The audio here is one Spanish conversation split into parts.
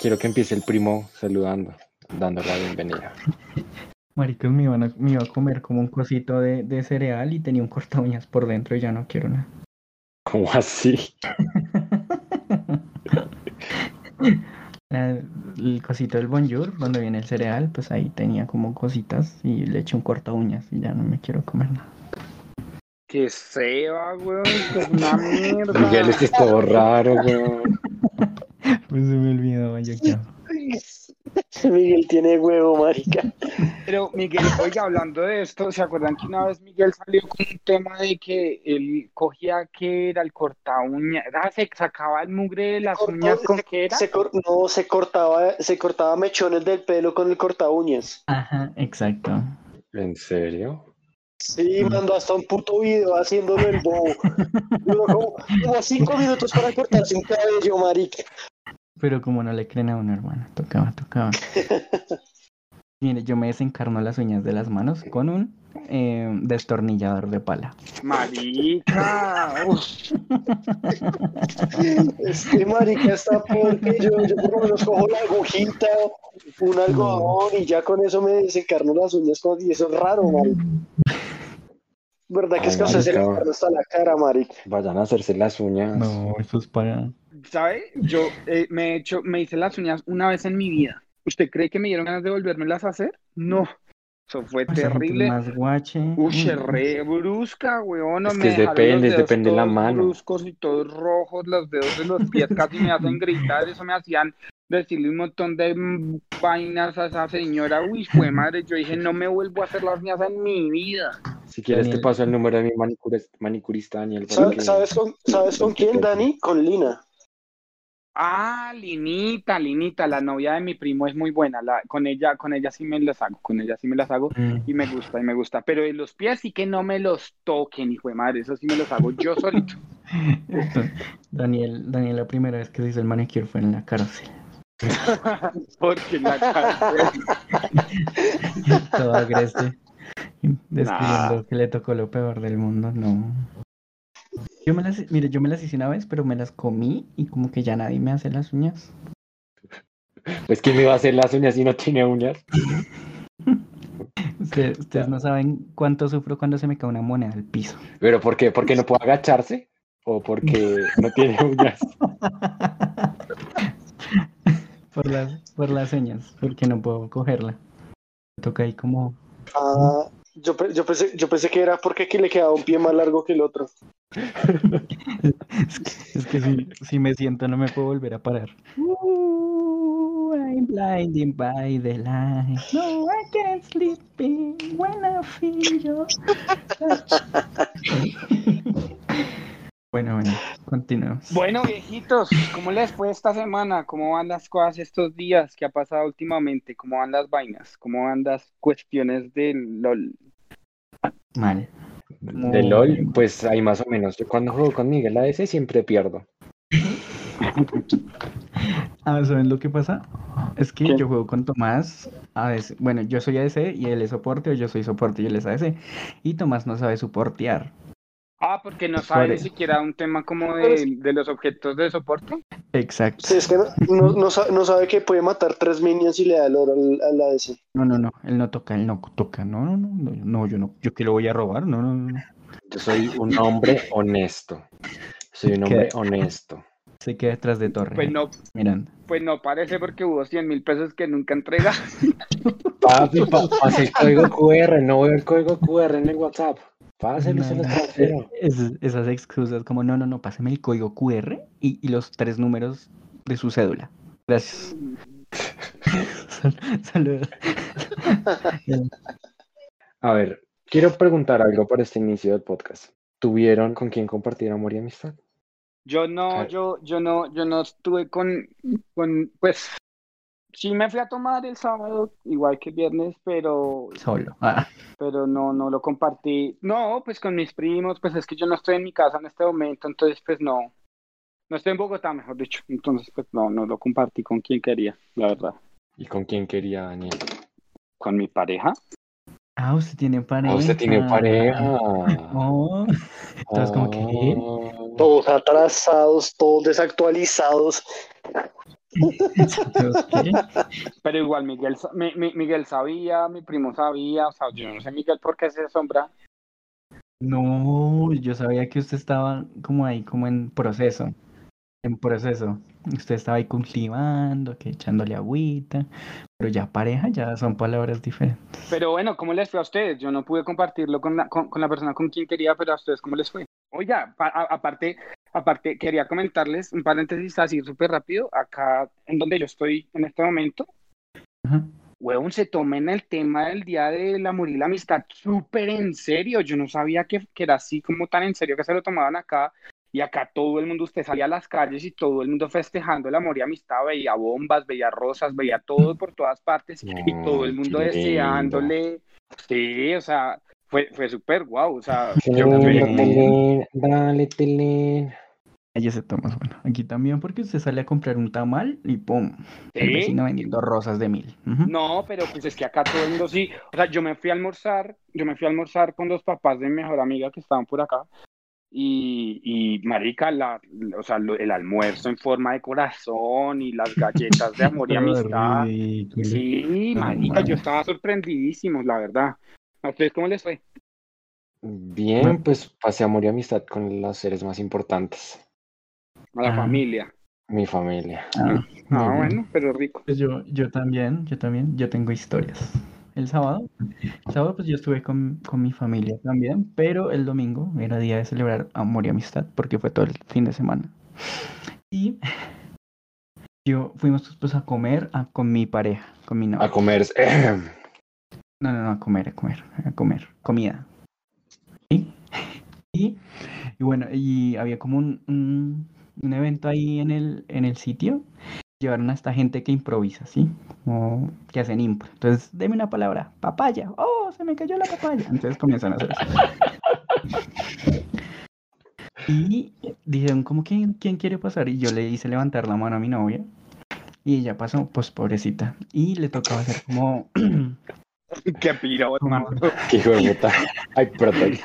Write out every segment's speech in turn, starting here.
Quiero que empiece el primo saludando, dando la bienvenida. Maricos, me, iban a- me iba a comer como un cosito de, de cereal y tenía un corta uñas por dentro y ya no quiero nada. ¿Cómo así? La- El cosito del bonjour, donde viene el cereal, pues ahí tenía como cositas y le eché un corta uñas y ya no me quiero comer nada. Que seba, weón, que es una mierda. Miguel, esto es todo raro, weón. Pues se me olvidó, yo quiero. Miguel tiene huevo, marica. Pero Miguel, oiga, hablando de esto, ¿se acuerdan que una vez Miguel salió con un tema de que él cogía que era el corta uña? Ah, se sacaba el mugre de las uñas con qué era? Se cor- no, se cortaba, se cortaba mechones del pelo con el corta uñas. Ajá, exacto. ¿En serio? Sí, mandó hasta un puto video haciéndolo el bobo. Duró como, como cinco minutos para cortarse un cabello, marica. Pero como no le creen a uno, hermano, tocaba, tocaba. Mire, yo me desencarno las uñas de las manos con un eh, destornillador de pala. Marica, Este marica está porque yo, yo por lo menos cojo la agujita, un algodón y ya con eso me desencarno las uñas con- y eso es raro, marica. ¿Verdad que es Ay, usted se le marica. encarna hasta la cara, marica? Vayan a hacerse las uñas. No, eso es para... ¿sabe? Yo eh, me he hecho, me hice las uñas una vez en mi vida. ¿Usted cree que me dieron ganas de volvérmelas a hacer? No, eso fue gente es terrible. más guache. Uy, Mm. re brusca, weón. no Es me es depende, los depende de la mano. bruscos y todos rojos, los dedos de los pies casi me hacen gritar. Eso me hacían decirle un montón de mm, vainas a esa señora. Uy, fue madre. Yo dije, no me vuelvo a hacer las uñas en mi vida. Si quieres te paso el número de mi manicurista, manicurista Daniel. para ¿Sa- que- ¿Sabes con, ¿sabes con quién, Dani? Con Lina. Ah, Linita, Linita, la novia de mi primo es muy buena. La, con ella, con ella sí me las hago, con ella sí me las hago. Mm. Y me gusta, y me gusta. Pero de los pies sí que no me los toquen, hijo de madre. Eso sí me los hago yo solito. Daniel, Daniel, la primera vez que se hizo el manicure fue en la cárcel. Porque la cárcel. Todo agreste. Describiendo que le tocó lo peor del mundo, no. Yo me las, mire, yo me las hice una vez, pero me las comí y como que ya nadie me hace las uñas. Pues quién me va a hacer las uñas si no tiene uñas. Ustedes, ustedes no saben cuánto sufro cuando se me cae una moneda al piso. ¿Pero por qué? ¿Porque no puede agacharse? ¿O porque no tiene uñas? Por las, por las uñas, porque no puedo cogerla. Me toca ahí como Ah, yo, yo, pensé, yo pensé que era porque aquí le quedaba un pie más largo que el otro. Es que, es que si, si me siento no me puedo volver a parar. Ooh, I'm blinding by the light. No, I can't sleep when I feel touch. Bueno, bueno, continuamos. Bueno, viejitos, ¿cómo les fue esta semana? ¿Cómo van las cosas estos días? ¿Qué ha pasado últimamente? ¿Cómo van las vainas? ¿Cómo van las cuestiones del LOL? Mal. De LOL, pues ahí más o menos. Yo cuando juego con Miguel AS siempre pierdo. Ah, ¿saben lo que pasa? Es que ¿Qué? yo juego con Tomás. ADC. Bueno, yo soy ADC y él es soporte, o yo soy soporte y él es ADC. Y Tomás no sabe soportear. Ah, porque no sabe ni siquiera un tema como de, de los objetos de soporte. Exacto. Sí, es que no, no, no sa- no sabe que puede matar tres minions y le da el oro al, al ADC. No, no, no, él no toca, él no toca. No, no, no, no, no, yo no, yo que lo voy a robar, no, no, no. Yo soy un hombre honesto. Soy un hombre honesto. Se queda detrás de torre. Pues no, Mirando. pues no parece porque hubo 100 mil pesos que nunca entrega. Papi, pa- pase el código QR, no veo el código QR en el WhatsApp. Páselo, se lo No, es- esas excusas como, no, no, no, pásame el código QR y, y los tres números de su cédula. Gracias. Sal- Saludos. A ver, quiero preguntar algo para este inicio del podcast. ¿Tuvieron con quién compartir amor y amistad? Yo no, yo, yo no, yo no estuve con, con, pues, sí me fui a tomar el sábado, igual que el viernes, pero, Solo. Ah, pero no, no lo compartí. No, pues con mis primos, pues es que yo no estoy en mi casa en este momento, entonces pues no, no estoy en Bogotá, mejor dicho, entonces pues no, no lo compartí con quien quería, la verdad. ¿Y con quién quería Daniel? Con mi pareja. Ah, usted tiene pareja. Ah, usted tiene pareja. Oh, entonces como que... Ah. Todos atrasados, todos desactualizados. Pero igual Miguel, sa- mi- mi- Miguel sabía, mi primo sabía, o sea, yo no sé Miguel por qué se asombra. No, yo sabía que usted estaba como ahí, como en proceso. En proceso. Usted estaba ahí cultivando, que echándole agüita. Pero ya pareja, ya son palabras diferentes. Pero bueno, ¿cómo les fue a ustedes? Yo no pude compartirlo con la, con, con la persona con quien quería, pero a ustedes, ¿cómo les fue? Oiga, aparte, aparte, quería comentarles un paréntesis así súper rápido. Acá, en donde yo estoy en este momento, Ajá. huevón, se tomen el tema del Día del Amor y la Amistad súper en serio. Yo no sabía que, que era así como tan en serio que se lo tomaban acá. Y acá todo el mundo, usted salía a las calles y todo el mundo festejando el amor y amistad, veía bombas, veía rosas, veía todo por todas partes y todo el mundo deseándole. Sí, o sea, fue, fue súper guau. O sea, yo Tilín. Dale, Tilín. Allí se toma, bueno, aquí también porque usted sale a comprar un tamal y ¡pum! El Sí. vecino vendiendo rosas de mil. No, pero pues es que acá todo el mundo sí. O sea, yo me fui a almorzar, yo me fui a almorzar con los papás de mi mejor amiga que estaban por acá. Y, y marica, la, o sea, lo- el almuerzo en forma de corazón y las galletas de amor y amistad. ridículo. Sí, marica, yo estaba sorprendidísimo, la verdad. ¿A ustedes cómo les fue? Bien, pues pasé amor y amistad con los seres más importantes. A la Ah. familia. Mi familia. Ah, Ah, bueno, pero rico. Pues yo, yo también, yo también, yo tengo historias. El sábado, el sábado pues yo estuve con, con mi familia también, pero el domingo era día de celebrar amor y amistad porque fue todo el fin de semana. Y yo fuimos pues a comer a- con mi pareja, con mi A novia. comer. No, no, no, a comer, a comer, a comer, comida. ¿Sí? Y, y bueno, y había como un, un, un evento ahí en el, en el sitio. Llevaron a esta gente que improvisa, ¿sí? Como que hacen impro. Entonces, deme una palabra, papaya. ¡Oh, se me cayó la papaya! Entonces comienzan a hacer eso. Y dijeron, como, ¿quién, quién quiere pasar? Y yo le hice levantar la mano a mi novia. Y ella pasó, pues pobrecita. Y le tocaba hacer como Qué piro, hermano. Qué hijo de puta. Ay, perdón.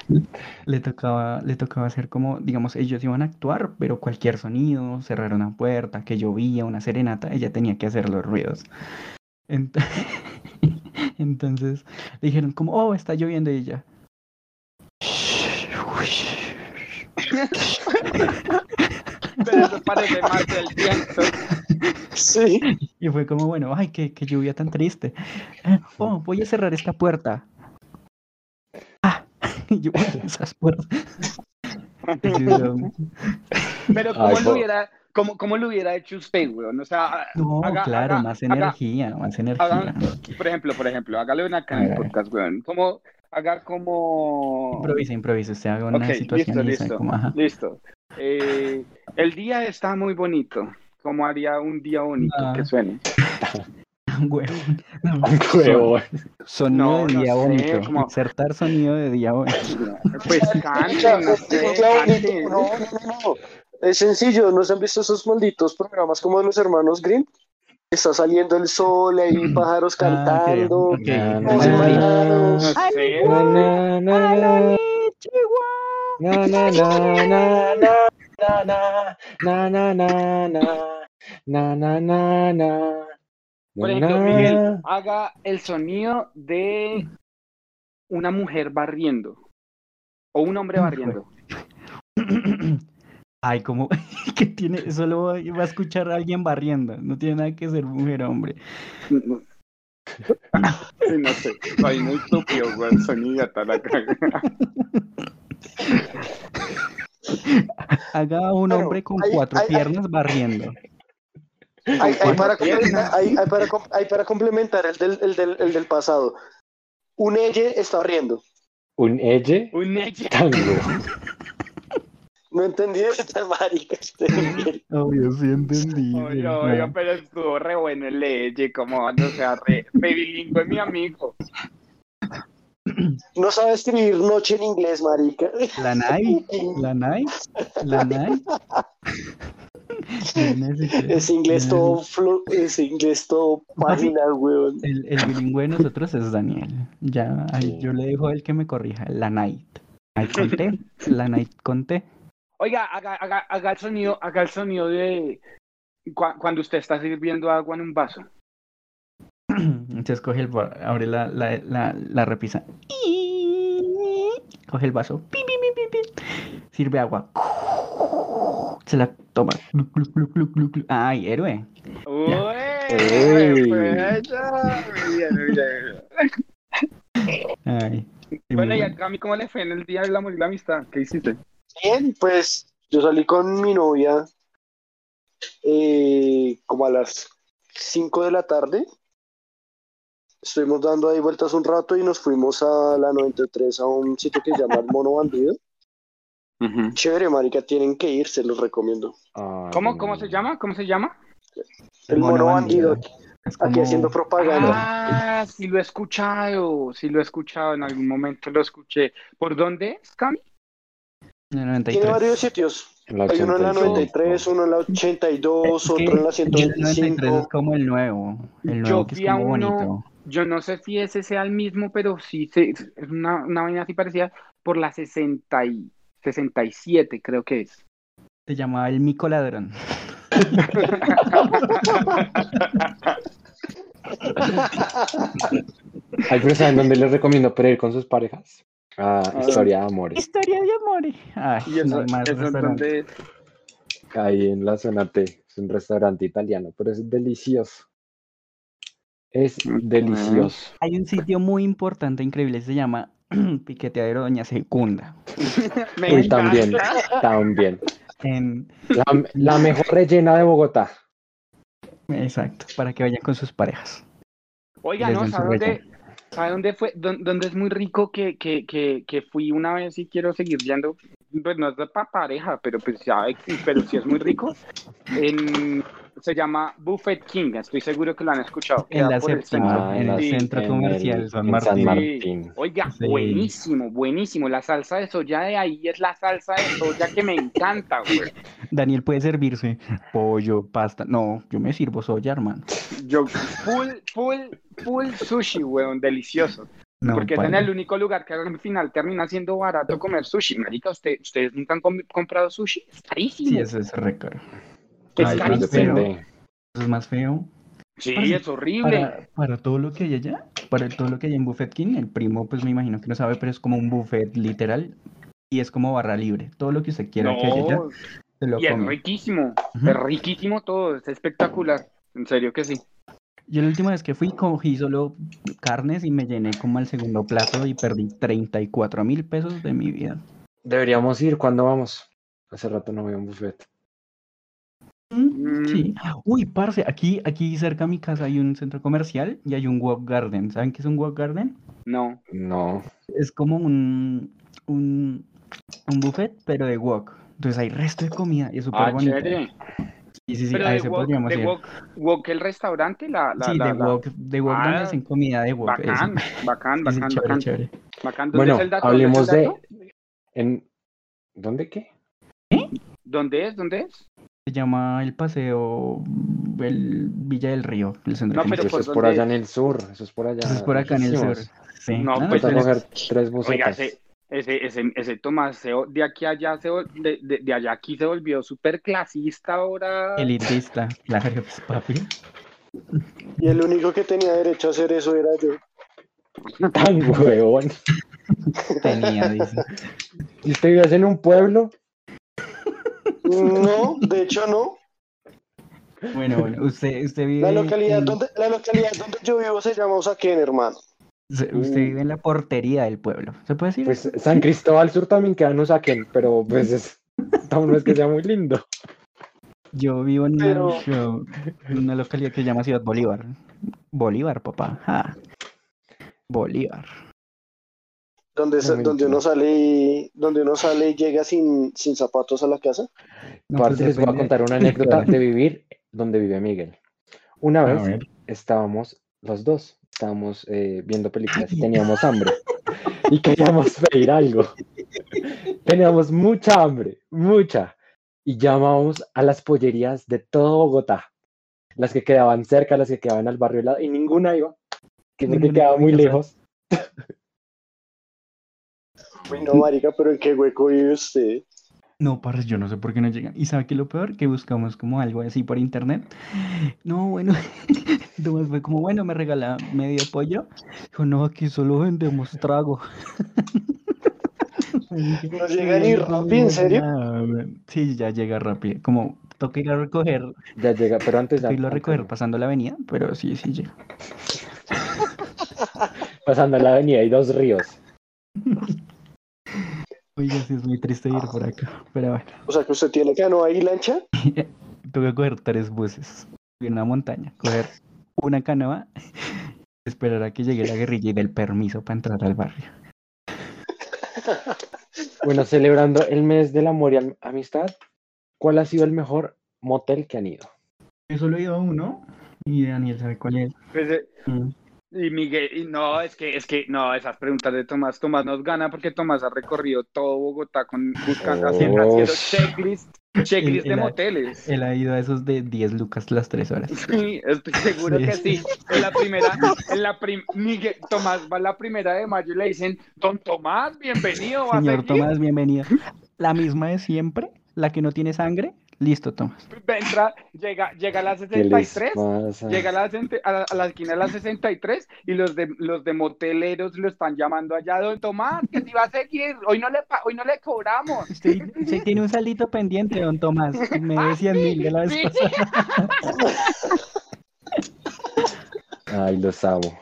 le tocaba, le tocaba hacer como, digamos, ellos iban a actuar, pero cualquier sonido, cerrar una puerta, que llovía, una serenata, ella tenía que hacer los ruidos. Ent- Entonces le dijeron como, oh, está lloviendo y ella. Pero eso parece más del viento. Sí. Y fue como, bueno, ay, qué, qué lluvia tan triste. Oh, voy a cerrar esta puerta. Ah, y yo, "Uy, esas puertas. Pero ¿cómo Ay, lo hubiera, cómo, cómo lo hubiera hecho usted, weón? O sea, No, haga- claro, haga- más haga- energía, más energía. haga- por ejemplo, por ejemplo, hágale una acá en el A ver. podcast, weón. Como, haga como... Improvisa, improvisa, usted haga una Ok, situación listo, y listo, como, ajá. listo. Eh, el día está muy bonito. ¿Cómo haría un día bonito Ah. que suene? No, Huevón. Sonido No, de no día sé, bonito. como- Insertar sonido de día bonito. Pues canten, no sé, canten. No, no, no, no. Es sencillo, ¿no se han visto esos malditos programas como de los hermanos Grimm? Está saliendo el sol, hay pájaros Ah, cantando. Na, No, na, No no. Sé, na, na, na, na. Na, na, na, na, na, na, na, na, na, na, na, na, na, na. Por ejemplo. Miguel, haga el sonido de una mujer barriendo. O un hombre barriendo. Ay, como que tiene, solo va a escuchar a alguien barriendo. No tiene nada que ser mujer o hombre. No, Sí, no sé. Soy muy estúpido, güey. Sonido hasta la cagada. Haga un hombre con hay- cuatro hay- hay- piernas barriendo. Hay, hay para, complementar, hay, hay para, hay para complementar el del, el, del, el del pasado. Un elle está riendo. Un elle Un ella. tango. No entendí esta marica. este. Obvio, sí entendí. Oye, no. pero estuvo re bueno el leye, como, o sea, re, re bilingüe mi amigo. No sabe escribir noche en inglés, marica. La Nai, la Nai, la Nai. Es inglés todo, flu- es inglés todo página, weón. El, el bilingüe de nosotros es Daniel. Ya, ahí yo le dejo a él que me corrija. La night. Night con T. La night con T. Oiga, haga, haga, haga el sonido, haga el sonido de, Cu- cuando usted está sirviendo agua en un vaso. Entonces coge el abre la, la, la, la repisa. Coge el vaso. Sirve agua. Se la toma. Ay, héroe. Uy, Uy. pues, bien. Ay. Bueno, y a Cami, ¿cómo le fue en el día del amor y la amistad? ¿Qué hiciste? Bien, pues yo salí con mi novia eh, como a las 5 de la tarde. Estuvimos dando ahí vueltas un rato y nos fuimos a la 93 a un sitio que se llama El Mono Bandido. Chévere, marica, tienen que ir, se los recomiendo. Ay, ¿Cómo, ¿Cómo se llama? ¿Cómo se llama? El Mono Bandido, Es aquí como- haciendo propaganda. Ah, sí lo he escuchado, sí lo he escuchado, en algún momento lo escuché. ¿Por dónde es, Cami? en el Tiene 93. varios sitios. Hay uno en la 85. 93, uno en la 82, Es que otro en la el 93 es 125. como el nuevo. El Yo nuevo que es fui a como uno- bonito. Yo no sé si ese sea el mismo, pero sí se- es una, una vaina así parecida por la 60 y 67, creo que es. Se llamaba el mico ladrón. Ay, pero ¿saben dónde les recomiendo para ir con sus parejas? A Historia de Amores. Historia de amores. Ay, Y eso, no hay más eso donde... Ahí en la zona T. Es un restaurante italiano, pero es delicioso. Es delicioso. Hay un sitio muy importante, increíble, se llama Piqueteadero Doña Secunda. Me Uy, también, encanta. también. En... La, la mejor rellena de Bogotá. Exacto, para que vayan con sus parejas. Oiga, Les no, ¿sabe dónde. ¿sabe dónde fue? Dón- ¿Dónde es muy rico que, que, que, que fui una vez y quiero seguir yendo? Pues no es de pa pareja, pero pues ya, pero sí es muy rico. En, se llama Buffet King, estoy seguro que lo han escuchado. En la séptima, centro. Ah, en el Sí. centro en comercial San Martín. Martín. Oiga, Sí. buenísimo, buenísimo. La salsa de soya de ahí es la salsa de soya que me encanta, güey. Daniel puede servirse pollo, pasta. No, yo me sirvo soya, hermano. Yo, full, full, full sushi, weón, delicioso. No, Porque es en el único lugar que al final termina siendo barato comer sushi. Marica, usted, ¿ustedes nunca han com- comprado sushi? Es carísimo. Sí, eso es re caro. Es Ay, carísimo. Eso es más feo. Sí, es horrible. Para, para todo lo que hay allá, para todo lo que hay en Buffet King, el primo, pues me imagino que no sabe, pero es como un buffet literal y es como barra libre. Todo lo que usted quiera que haya allá, No, se lo y es riquísimo. Es riquísimo todo. Es espectacular. En serio que sí. Yo la última vez que fui cogí solo carnes y me llené como al segundo plato y perdí 34 mil pesos de mi vida. Deberíamos ir cuando vamos. Hace rato no veo un buffet. Mm. Sí. Uy, parce, aquí, aquí cerca a mi casa hay un centro comercial y hay un walk garden. ¿Saben qué es un walk garden? No. No. Es como un, un, un buffet, pero de wok. Entonces hay resto de comida y es súper Ah, bonito. chévere. Sí, sí, sí, Pero a de ese wok, podríamos de ir. wok el restaurante, la, la, Sí, la, de la- wok, de donde Ah, hacen comida de eso. Bacán, bacán, Sí, sí, bacán, chévere, bacán, chévere. bacán. ¿Dónde Bueno, es el dato? ¿Dónde es hablemos el de. dato? En... ¿Dónde qué? ¿Dónde es? ¿Dónde es? Se llama el paseo, el Villa del Río, el centro No, pero comercial. Eso ¿por es por allá es? en el sur. Eso es por allá. Eso es por acá en el sur. Sí. No, Ah, pues, coger tres Oiga, ese, ese, ese, ese Tomás se- de aquí a allá, se, de, de, de allá aquí se volvió súper clasista ahora. elitista, claro, pues, papi. Y el único que tenía derecho a hacer eso era yo. Tan huevón. Tenía, dice. ¿Y usted vive en un pueblo? No, de hecho no. Bueno, bueno, usted, usted vive. La localidad en- donde, la localidad donde yo vivo se llama Usaquén, hermano. Usted vive en la portería del pueblo. ¿Se puede decir? Pues San Cristóbal Sur también queda en Usaquén, pero pues es, no es que sea muy lindo. Yo vivo en una, Pero- yo- en una localidad que se llama Ciudad Bolívar. Bolívar, papá. ja. Bolívar. Donde, sa- donde uno sale y, donde uno sale y llega sin, sin zapatos a la casa. No, pues les voy a contar una anécdota de vivir donde vive Miguel. Una vez estábamos los dos, estábamos eh, viendo películas y teníamos hambre y queríamos pedir algo. Teníamos mucha hambre, mucha. Y llamamos a las pollerías de todo Bogotá, las que quedaban cerca, las que quedaban al barrio lado, y ninguna iba, que Ninguna quedaba muy lejos. Uy, no, marica, pero ¿en qué hueco vive usted? No, parce, yo no sé por qué no llegan. ¿Y sabe qué es lo peor? Que buscamos como algo así por internet. No, bueno, Tomás fue como, bueno, me regala medio pollo. Dijo, no, aquí solo vendemos trago. No llega ni Rappi, ¿en serio? Sí, ya llega rápido. Como toca ir a recoger, Ya llega, pero antes ya. toca irlo a recoger pasando la avenida, pero sí, sí llega. Pasando la avenida hay dos ríos. Oiga, sí es muy triste ir por acá. Pero bueno, O sea que usted tiene canoa y lancha. toca coger tres buses. Subir una montaña, coger una canoa, esperar a que llegue la guerrilla y del permiso para entrar al barrio. Bueno, celebrando el mes del amor y am- amistad, ¿cuál ha sido el mejor motel que han ido? Yo solo he ido a uno y Daniel sabe cuál es. Pues, eh, Mm. Y Miguel, y no, es que, es que, no, esas preguntas de Tomás, Tomás nos gana porque Tomás ha recorrido todo Bogotá con, buscando, haciendo, Oh. haciendo checklist, checklist El- de el- moteles. Él ha ido a esos de 10 lucas las 3 horas. Sí, estoy seguro Sí. que sí. En la primera, en la prim, Miguel, Tomás va la primera de mayo y le dicen, Don Tomás, bienvenido, va a Señor. Tomás, bienvenido. La misma de siempre, la que no tiene sangre. Listo, Tomás. Entra, llega, llega a la ¿Qué les 63, pasa? llega a la, a la, a la esquina de la 63 y los de los de moteleros lo están llamando allá, Don Tomás, que si va a seguir, hoy no le, hoy no le cobramos. Usted tiene un saldito pendiente, don Tomás. Me dé 100 mil de la vez Sí. pasada. Ay, los amo.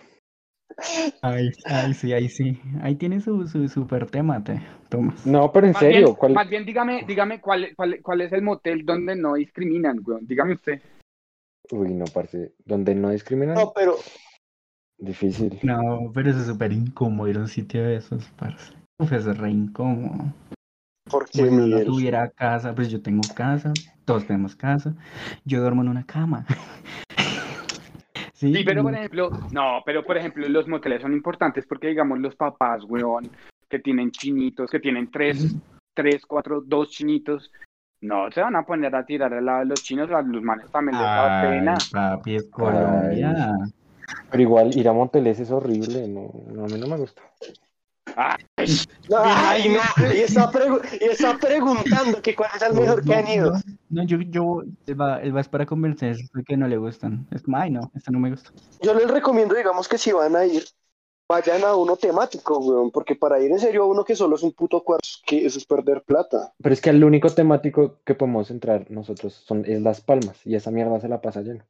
Ay, ay, sí, ahí sí. Ahí tiene su, su super tema, te, Tomás. No, pero en Más serio, bien, ¿cuál? más bien dígame, dígame cuál, cuál, cuál es el motel donde no discriminan, weón. Dígame usted. Uy, no, parce. ¿Donde no discriminan? No, pero Difícil. No, pero eso es súper incómodo ir a un sitio de esos, parce. Uf, eso es re incómodo. porque Bueno, no tuviera casa, pues yo tengo casa, todos tenemos casa. Yo duermo en una cama. Sí, Sí, pero por ejemplo, no, pero por ejemplo, los moteles son importantes porque, digamos, los papás, weón, que tienen chinitos, que tienen tres, tres, cuatro, dos chinitos, no se van a poner a tirar al lado de los chinos, a los manes también les da pena. papi, es Colombia. Pero igual ir a moteles es horrible, no, no, a mí no me gusta. Ay, no, y está, pregu- y está preguntando que cuál es el mejor que han ido. No, no, yo, yo, él va, él va es para convencerse de que no le gustan. Es como, ay, no, este no me gusta. Yo les recomiendo, digamos, que si van a ir, vayan a uno temático, weón, porque para ir en serio a uno que solo es un puto cuarto, que eso es perder plata. Pero es que el único temático que podemos entrar nosotros son, es Las Palmas y esa mierda se la pasa lleno.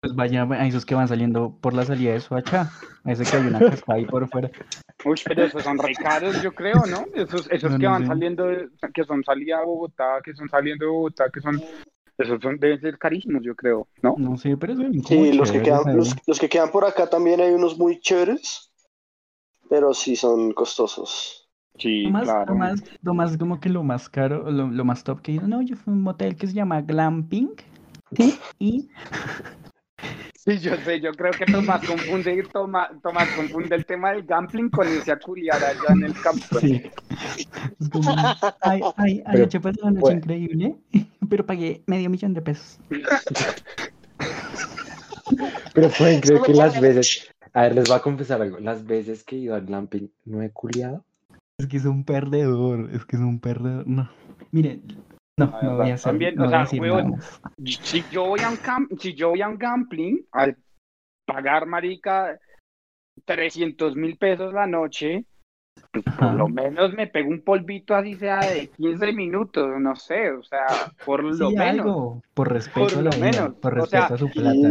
Pues vaya a esos que van saliendo por la salida de Soacha. A ese que hay una cascada ahí por fuera. Uy, pero esos son re caros, yo creo, ¿no? Esos, esos No, que no van sé. saliendo, que son salida a Bogotá, que son saliendo de Bogotá, que son, esos son, deben ser carísimos, yo creo, ¿no? No sé, pero son Sí, los que, quedan, los, los que quedan por acá también hay unos muy chéveres, pero sí son costosos. Sí, Lo más, claro. lo más, lo más como que lo más caro, lo, lo más top que he ido, no, yo fui a un motel que se llama Glamping. ¿sí? Y Sí, yo sé, yo creo que Tomás confunde, Tomás, Tomás confunde el tema del gambling con irse a culiar allá en el campo. Sí. Como, ay, ay, Pero, anoche pasé una noche increíble, pero pagué medio millón de pesos. Pero pueden creer que las veces, a ver, les voy a confesar algo, las veces que he ido al glamping no he culiado. Es que es un perdedor, es que es un perdedor. No, mire, no, no voy a hacer, también, no o sea, decir nada. Si yo voy a un camp, si yo voy a un gambling, al pagar, marica, 300 mil pesos la noche, pues por lo menos me pego un polvito así sea de 15 minutos, no sé, o sea, por lo Sí, menos. algo, por respeto Por a la lo vida, menos, por o respeto sea, a su y- plata.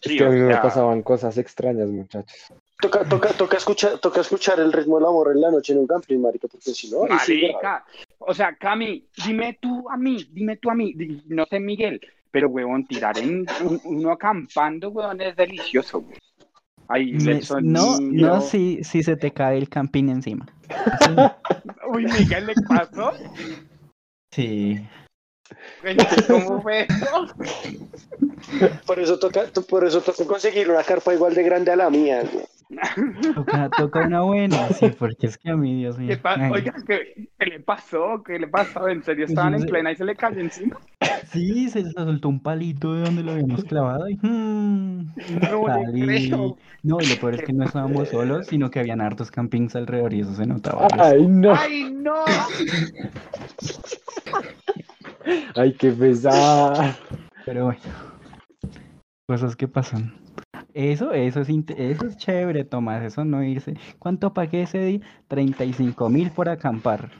Es Sí, que a mí me pasaban cosas extrañas, muchachos. Toca, toca, toca, escuchar, toca escuchar el ritmo del amor en la noche en un gambling, marica, porque si no, Marica, o sea, Cami, dime tú a mí, dime tú a mí, no sé Miguel, pero huevón, tirar en un- uno acampando, huevón, es delicioso, güey. Ahí no, sonido. no si, si se te cae el camping encima. Uy, Miguel, ¿le pasó? Sí. ¿Cómo fue eso? Por eso toca, por eso toca conseguir una carpa igual de grande a la mía, güey. Toca, toca una buena, sí, porque es que a mí, Dios mío. ¿Qué Oiga, ¿qué, qué le pasó? ¿Qué le pasó? ¿En serio Pues estaban en plena y se le cayó encima? Sí, se le soltó un palito de donde lo habíamos clavado y mm, No creo. No, y lo peor es que no estábamos solos, sino que habían hartos campings alrededor y eso se notaba. Ay, no. ¡Ay, no! Ay, qué pesar. Pero bueno, cosas que pasan. Eso, eso es, eso es chévere, Tomás, eso no irse. ¿Cuánto pagué ese día? 35 mil por acampar.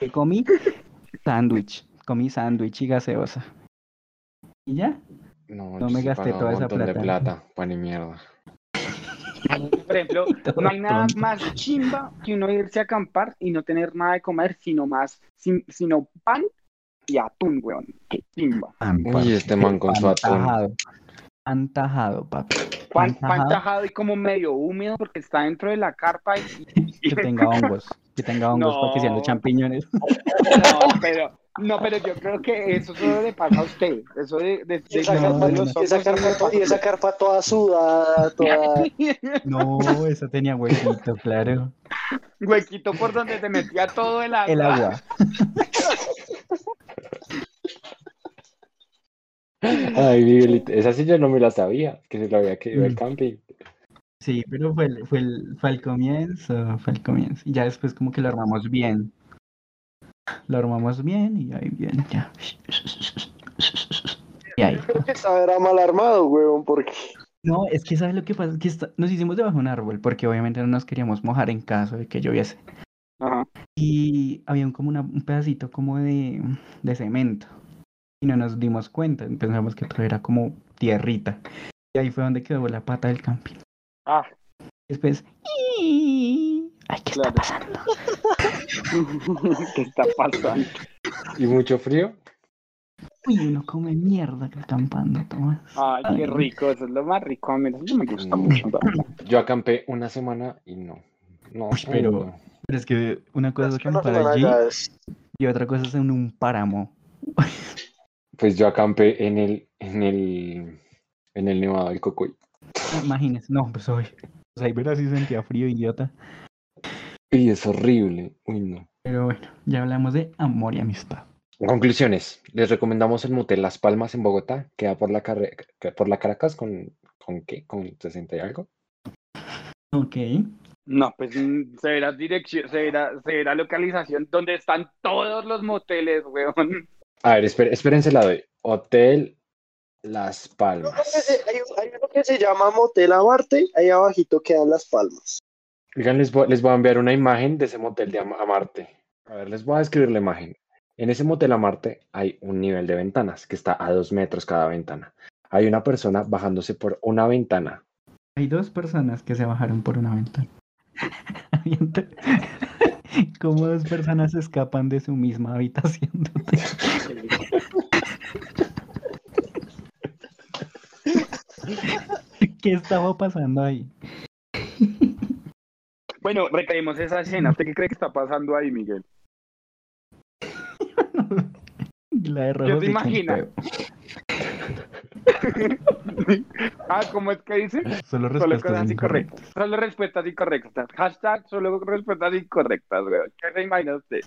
¿Qué comí? Sándwich. Comí sándwich y gaseosa. ¿Y ya? No, No me gasté toda un esa montón de plata. plata. Pan y mierda. Por ejemplo, no hay nada tonto. más chimba que uno irse a acampar y no tener nada de comer, sino más, sin- sino pan y atún, weón. Qué chimba. Pan, Uy, este man con su atún. Papi. Pan, tajado. y como medio húmedo porque está dentro de la carpa y, Que tenga hongos. Que tenga hongos para que sean los champiñones. no, pero no, pero yo creo que eso solo le pasa a usted. Eso de, de, esa, carpa, no, esa carpa le to- y esa carpa toda sudada, toda... No, eso tenía huequito, claro. Huequito por donde se metía todo el agua. El agua. Ay, Miguelito, esa sí yo no me la sabía, que se lo había querido al Mm. camping. Sí, pero fue, el- fue, el, fue el comienzo, fue el comienzo. Y ya después como que lo armamos bien. Lo armamos bien y ahí bien, ya. Y ahí. Creo que estaba era mal armado, weón, porque... No, es que ¿sabes lo que pasa? Es que está- nos hicimos debajo de un árbol porque obviamente no nos queríamos mojar en caso de que lloviese. Ajá. Y había un, como una- un pedacito como de, de cemento. Y no nos dimos cuenta, pensamos que todo era como tierrita. Y ahí fue donde quedó la pata del camping. Ah, Después, ay, ¿qué está pasando? ¿qué está pasando? ¿Y mucho frío? Uy, uno come mierda acampando, Tomás. Ay, qué rico, eso es lo más rico. A mí eso me gusta Mm. mucho. Yo acampé una semana y no. No, Uy, pero- no. Pero es que una cosa es acampar allí es- y otra cosa es en un páramo. Pues yo acampé en el, en el, en el Nevado del Cocoy. Imagínese, no, pues hoy. Pues ahí verás si sentía frío, idiota. Y es horrible. Uy, no. Pero bueno, ya hablamos de amor y amistad. Conclusiones. Les recomendamos el motel Las Palmas en Bogotá. Queda por la, carre- que- por la Caracas con, ¿con qué? ¿Con 60 y algo? Ok. No, pues mm, severa dirección, severa, severa localización, donde están todos los moteles, weón. A ver, espé- espérense la doy. Hotel Las Palmas. hay, hay uno que se llama Motel Amarte, ahí abajito quedan las palmas. Oigan, les voy, les voy a enviar una imagen de ese motel de Am- Amarte. A ver, les voy a describir la imagen. En ese motel Amarte hay un nivel de ventanas que está a dos metros cada ventana. Hay una persona bajándose por una ventana. Hay dos personas que se bajaron por una ventana. ¿Cómo dos personas se escapan de su misma habitación? ¿Qué estaba pasando ahí? Bueno, recreemos esa escena. ¿Usted qué cree que está pasando ahí, Miguel? La de rojo ¿Qué te peo. Ah, ¿cómo es que dice? Solo respuestas incorrectas. Solo respuestas incorrectas. Hashtag solo respuestas incorrectas, weón. ¿Qué se imagina usted?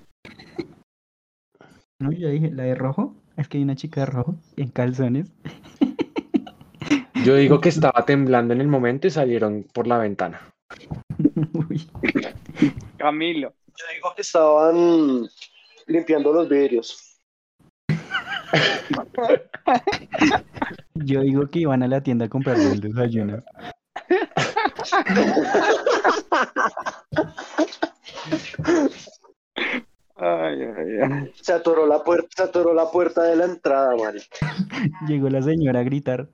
No, yo dije, la de rojo. Es que hay una chica de rojo en calzones. Yo digo que estaba temblando en el momento y salieron por la ventana. Camilo. Yo digo que estaban limpiando los vidrios. Yo digo que iban a la tienda a comprarle el desayuno. Ay, ay, ay. Se atoró la puerta, se atoró la puerta de la entrada, Mari. Llegó la señora a gritar.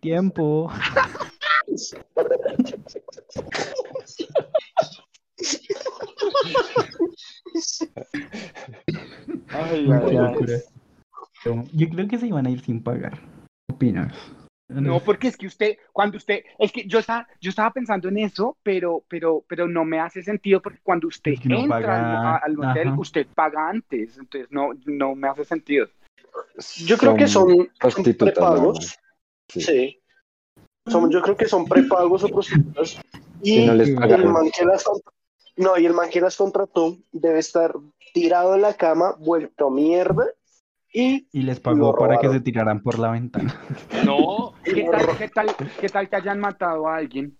Tiempo. Ay, qué Yo creo que se iban a ir sin pagar. ¿Qué opinas? No, porque es que usted, cuando usted, es que yo estaba, yo estaba pensando en eso, pero, pero, pero no me hace sentido porque cuando usted Es que uno entra paga- al, al hotel, ajá. usted paga antes, entonces no, no me hace sentido. Yo creo que son, prepagos. Sí. Sí. Son, yo creo que son prepagos o prostitutas. Y Y no les Sí. el man que las no, y el man que las contrató debe estar tirado en la cama, vuelto mierda. Y Y les pagó para que se tiraran por la ventana. No, ¿qué tal, qué tal, qué tal que hayan matado a alguien?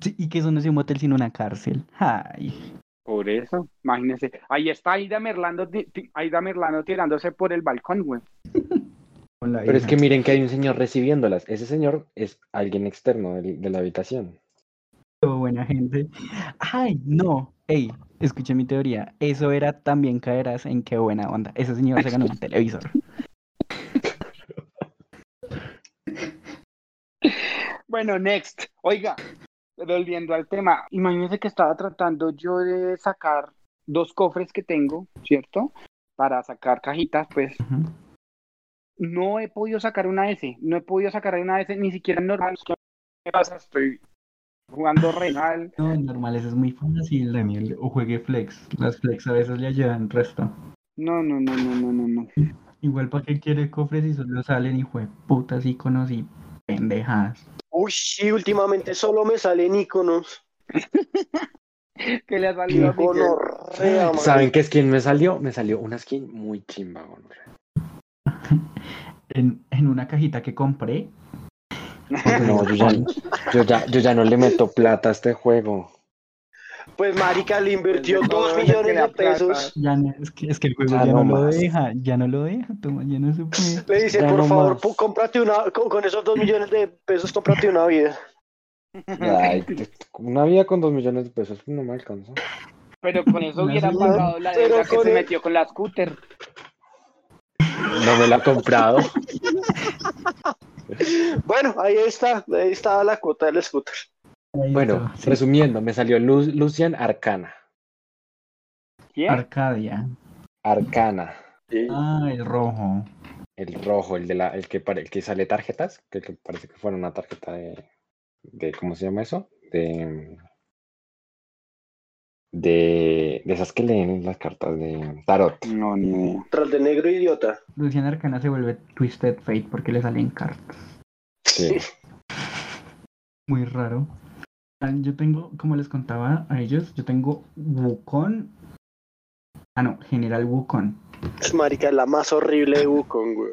Sí, y que eso no es un motel sino una cárcel. Ay. Por eso, imagínense. Ahí está Aida Merlando, Aida Merlando tirándose por el balcón, güey. Con la Pero es que miren que hay un señor recibiéndolas. Ese señor es alguien externo de, la habitación. Todo buena gente. Ay, no. Ey, escuché mi teoría. Eso era también caerás en qué buena onda. Ese señor se ganó un televisor. Bueno, next. Oiga, volviendo al tema, imagínense que estaba tratando yo de sacar dos cofres que tengo, ¿cierto? Para sacar cajitas, pues. No he podido sacar una S, no he podido sacar una S ni siquiera en normal. ¿Qué me pasa? Estoy jugando re mal. No, normal, eso es muy fácil, Daniel. O juegue flex. Las flex a veces le ayudan resto. No, no, no, no, no, no, no. Igual para qué quiere cofres y solo salen de putas iconos y pendejadas. Uy, sí, últimamente solo me salen iconos. ¿Qué le ha salido a. ¿Saben qué skin me salió? Me salió una skin muy chimba, gonorrea. En, en una cajita que compré. No, yo ya, yo, ya, yo ya no le meto plata a este juego. Pues marica le invirtió No, dos no, millones que la de pesos. Ya no- es, que, es que el juego Ya ya no no, lo deja, ya no lo deja, toma, ya no se puede. Le dice, Ya por no favor, pu- cómprate una, con, con esos dos millones de pesos, cómprate una vida. Ay, una vida con dos millones de pesos no me alcanza. Pero con eso hubiera pagado la deuda que con se el- metió con la scooter. No me la he comprado. Bueno, ahí está, ahí está la cuota del scooter. Bueno, sí. resumiendo, me salió Lu- Lucian Arcana. ¿Quién? Arcadia. Arcana. Ah, el rojo. El rojo, el de la, el que pare- el que sale tarjetas, que, que parece que fuera una tarjeta de, de ¿cómo se llama eso? De de, de esas que leen las cartas de tarot. No, ni idea. Tras de negro idiota. Luciana Arcana se vuelve Twisted Fate porque le salen cartas. Sí. Muy raro. Ah, Yo tengo, como les contaba a ellos, yo tengo Wukong. Ah, no, General Wukong. Es marica, la más horrible de Wukong, güey.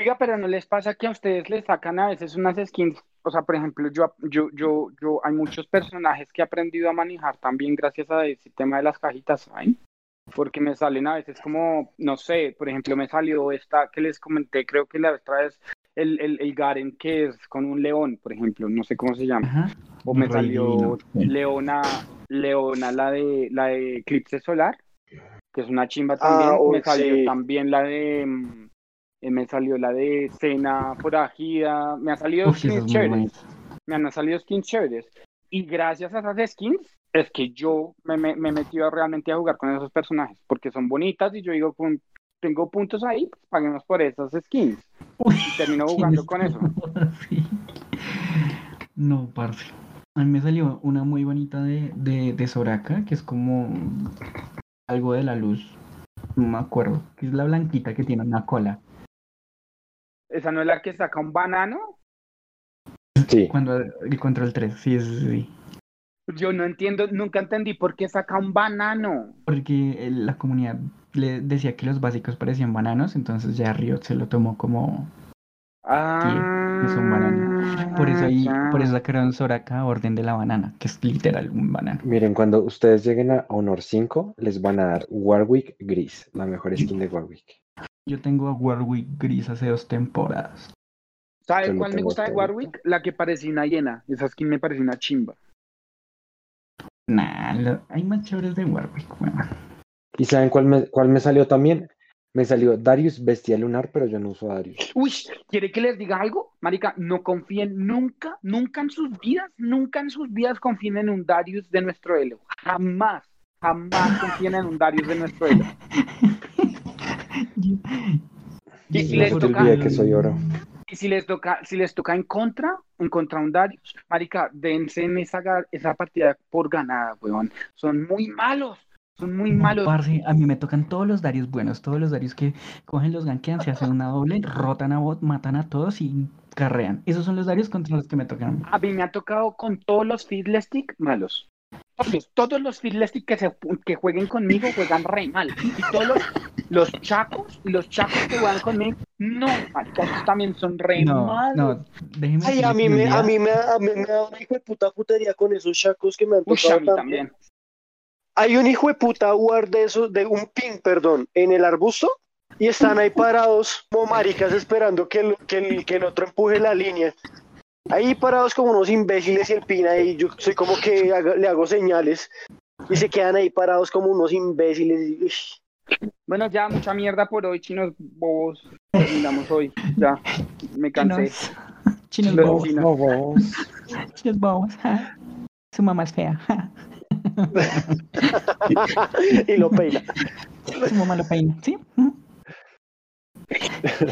Oiga, pero no les pasa que a ustedes les sacan a veces unas skins. O sea, por ejemplo, yo, yo, yo, yo, hay muchos personajes que he aprendido a manejar también gracias a ese tema de las cajitas, ¿saben? Porque me salen a veces como, no sé, por ejemplo, me salió esta que les comenté, creo que la otra vez, el, el, el Garen que es con un león, por ejemplo, no sé cómo se llama. Ajá. O me rey salió. Leona, Leona, la de la de Eclipse Solar, que es una chimba Ah, también. uy, me salió sí. también la de mm, eh, me salió la de Cena Forajida, me ha salido Uf, skins chéveres, me han salido skins chéveres. Y gracias a esas skins es que yo me, me, me metido realmente a jugar con esos personajes, porque son bonitas y yo digo, "Pum, tengo puntos ahí, pues paguemos por esas skins. Uy, Y termino jugando con eso. Sí. No, parce. A mí me salió una muy bonita de, de, de Soraka, que es como algo de la luz. No me acuerdo. Que es la blanquita que tiene una cola. Esa no es la que saca un banano. Sí. Cuando el control 3, sí, es sí. Yo no entiendo, nunca entendí por qué saca un banano. Porque el- la comunidad le decía que los básicos parecían bananos, entonces ya Riot se lo tomó como. Ah, es un banano. Por eso ahí, ya. por eso sacaron Soraka Orden de la Banana, que es literal un banano. Miren, cuando ustedes lleguen a Honor 5, les van a dar Warwick Gris, la mejor skin de Warwick. Yo tengo a Warwick Gris hace dos temporadas. ¿Sabe Yo cuál me gusta de. Warwick? La que parecía una hiena. Esa skin me pareció una chimba. Nah, lo- hay más chéveres de Warwick, weón. ¿Y saben cuál me, cuál me salió también? Me salió Darius Bestia Lunar, pero yo no uso a Darius. Uy, ¿quiere que les diga algo? Marica, no confíen nunca, nunca en sus vidas, nunca en sus vidas confíen en un Darius de nuestro elo. Jamás, jamás confíen en un Darius de nuestro elo. Y si les toca- olvide que soy oro. Y si les toca, si les toca en contra, en contra un Darius, marica, dense en esa, esa partida por ganada, weón. Son muy malos, son muy No, malos. parce, a mí me tocan todos los Darius buenos, todos los Darius que cogen los gankean, se hacen una doble, rotan a bot, matan a todos y carrean. Esos son los Darius contra los que me tocan. A mí me ha tocado con todos los Fiddlestick malos. Todos, todos los Fiddlestick que, se, que jueguen conmigo juegan re mal. Y todos los, los chacos, los chacos que juegan conmigo, no, esos también son re No, malos. no, déjeme Ay, a mí me, a mí me, a mí me da una hijo de puta putería con esos chacos que me han Uy, a tocado mí tanto. también. hay un hijo de puta guard de eso, de un pin, perdón, en el arbusto y están ahí parados como maricas esperando que el, que el, que el otro empuje la línea. Ahí parados como unos imbéciles y el pin ahí, yo soy como que haga- le hago señales y se quedan ahí parados como unos imbéciles. y, Bueno, ya, mucha mierda por hoy, chinos bobos. Terminamos hoy. Ya, me cansé. Chinos, chinos bobos, chinos. Bobos. chinos bobos. Su mamá es fea. y lo peina. Su mamá lo peina, ¿sí?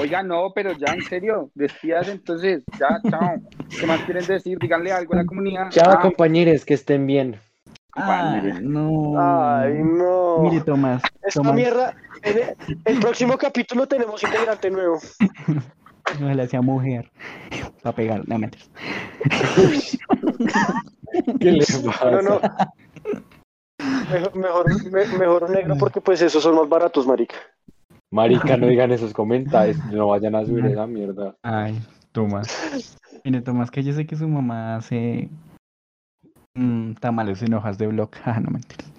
Oiga, no, pero ya, en serio, despidas entonces. Ya, chao. ¿Qué más quieren decir? Díganle algo a la comunidad. Chao, Ah, compañeros, que estén bien. Ah, no. Ay, no. Mire, Tomás. Esta Tomás, mierda. En el, el próximo capítulo tenemos integrante nuevo. ojalá sea mujer. Para pegar, no mentiras. ¿Qué le pasa? No, no. Mejor, mejor, me- mejor negro porque pues esos son más baratos, marica. Marica, no digan esos comentarios, no vayan a subir esa mierda. Ay, Tomás. Mire, Tomás, que yo sé que su mamá hace mm, tamales en hojas de bloc. Ah, no mentiras.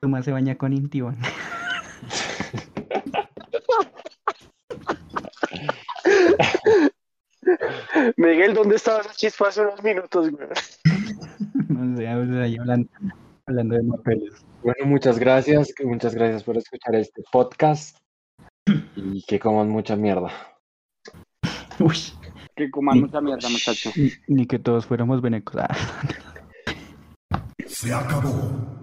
Tomás se baña con Intiban. Miguel, ¿dónde estabas esa chispa hace unos minutos, güey? No sé, sea, ahí hablando, hablando de papeles. Bueno, muchas gracias, muchas gracias por escuchar este podcast y que coman mucha mierda. Uy, Que coman mucha mierda, muchachos. ni, ni que todos fuéramos venecos. Ah. Se acabó.